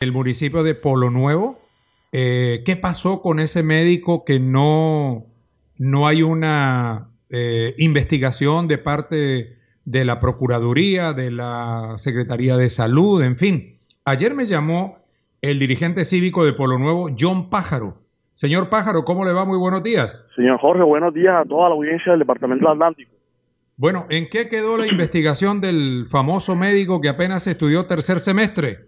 el municipio de Polo Nuevo. Eh, ¿Qué pasó con ese médico que no, no hay una eh, investigación de parte de la Procuraduría, de la Secretaría de Salud, en fin? Ayer me llamó el dirigente cívico de Polo Nuevo, John Pájaro. Señor Pájaro, ¿cómo le va? Muy buenos días. Señor Jorge, buenos días a toda la audiencia del Departamento del Atlántico. Bueno, ¿en qué quedó la investigación del famoso médico que apenas estudió tercer semestre?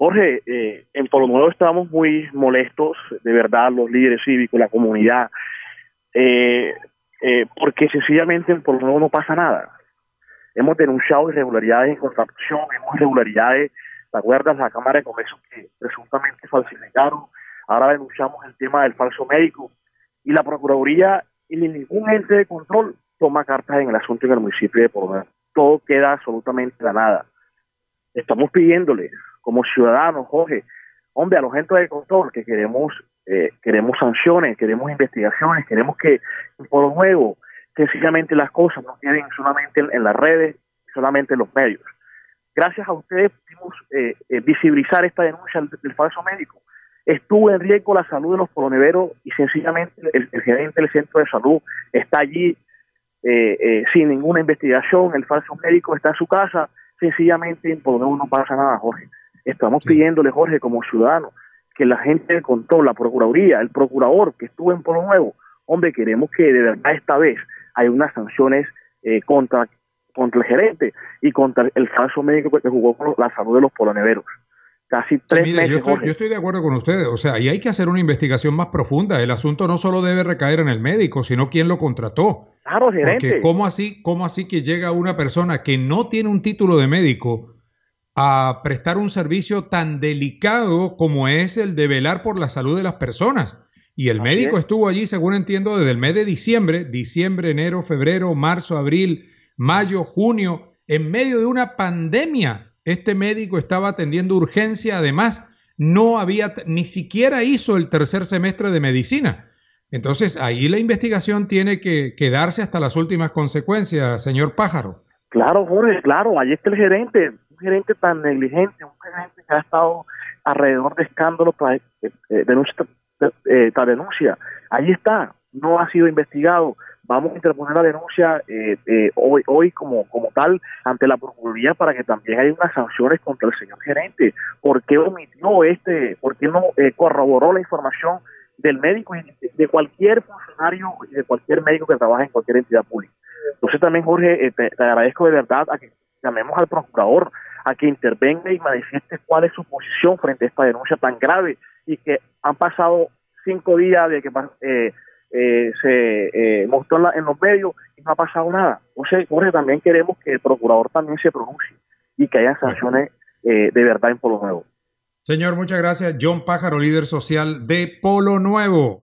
Jorge, eh, en Polo Nuevo estamos muy molestos, de verdad, los líderes cívicos, la comunidad, eh, eh, porque sencillamente en Polo Nuevo no pasa nada. Hemos denunciado irregularidades en construcción, hemos irregularidades, ¿te acuerdas? La Cámara de Comercio que presuntamente falsificaron. Ahora denunciamos el tema del falso médico. Y la Procuraduría y ningún ente de control toma cartas en el asunto en el municipio de Polo Nuevo. Todo queda absolutamente a nada. Estamos pidiéndoles como ciudadanos, Jorge, hombre, a los entes de control que queremos, eh, queremos sanciones, queremos investigaciones, queremos que por lo nuevo, sencillamente las cosas no queden solamente en, las redes, solamente en los medios. Gracias a ustedes pudimos eh, eh, visibilizar esta denuncia del, falso médico. Estuvo en riesgo la salud de los poloneveros y sencillamente el, gerente del centro de salud está allí sin ninguna investigación, el falso médico está en su casa, sencillamente en Polo no pasa nada, Jorge. Estamos pidiéndole, Jorge, como ciudadano, que la gente de control, la Procuraduría, el procurador que estuvo en Polo Nuevo, hombre, queremos que de verdad esta vez hay unas sanciones eh, contra, contra el gerente y contra el falso médico que jugó con la salud de los poloneveros. Casi tres meses. Yo estoy, yo estoy, de acuerdo con ustedes. O sea, y hay que hacer una investigación más profunda. El asunto no solo debe recaer en el médico, sino quién lo contrató. Claro, gerente. Porque ¿cómo así, cómo así que llega una persona que no tiene un título de médico a prestar un servicio tan delicado como es el de velar por la salud de las personas. Y el médico estuvo allí, según entiendo, desde el mes de diciembre, diciembre, enero, febrero, marzo, abril, mayo, junio, en medio de una pandemia. Este médico estaba atendiendo urgencia, además, no había, ni siquiera hizo el tercer semestre de medicina. Entonces, ahí la investigación tiene que quedarse hasta las últimas consecuencias, señor Pájaro. Claro, Jorge, claro, ahí está el gerente gerente tan negligente, un gerente que ha estado alrededor de escándalos para eh, eh, denuncia, eh, denuncia, ahí está, no ha sido investigado. Vamos a interponer la denuncia eh, hoy, hoy como, como tal ante la Procuraduría para que también haya unas sanciones contra el señor gerente. ¿Por qué omitió este, por qué no corroboró la información del médico de cualquier funcionario y de cualquier médico que trabaja en cualquier entidad pública? Entonces también, Jorge, te, te agradezco de verdad a que llamemos al procurador a que intervenga y manifieste cuál es su posición frente a esta denuncia tan grave y que han pasado cinco días de que eh, eh, se eh, mostró en, los medios y no ha pasado nada. Entonces, Jorge, también queremos que el procurador también se pronuncie y que haya sanciones de verdad en Polo Nuevo. Señor, muchas gracias. John Pájaro, líder social de Polo Nuevo.